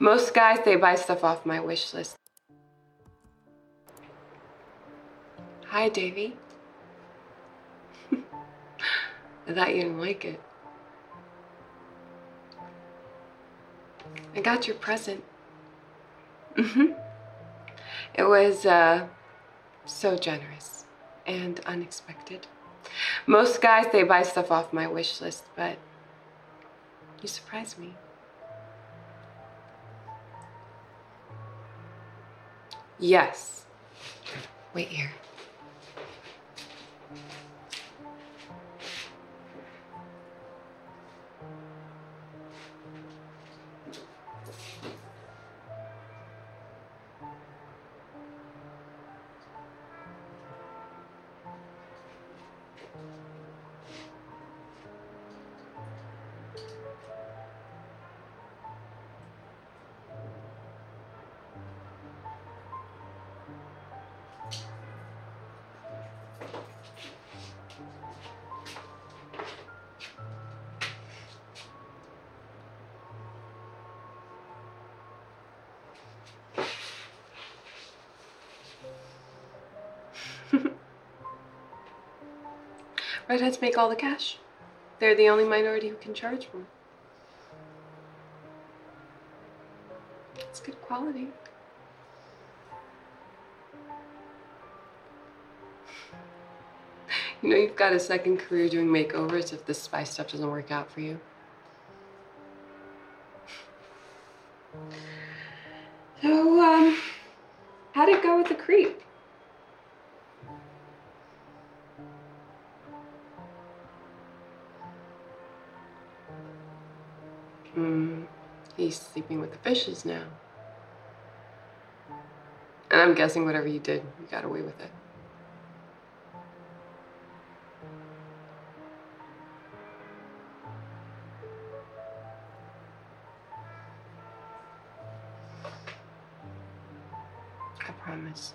Most guys, they buy stuff off my wish list. Hi, Davy. I thought you didn't like it. I got your present. hmm It was uh, so generous and unexpected. Most guys, they buy stuff off my wish list, but you surprised me. Yes. Wait here. Redheads make all the cash. They're the only minority who can charge more. It's good quality. You know, you've got a second career doing makeovers if this spy stuff doesn't work out for you. So, um, how'd it go with the creep? Hmm, he's sleeping with the fishes now. And I'm guessing whatever you did, you got away with it. I promise.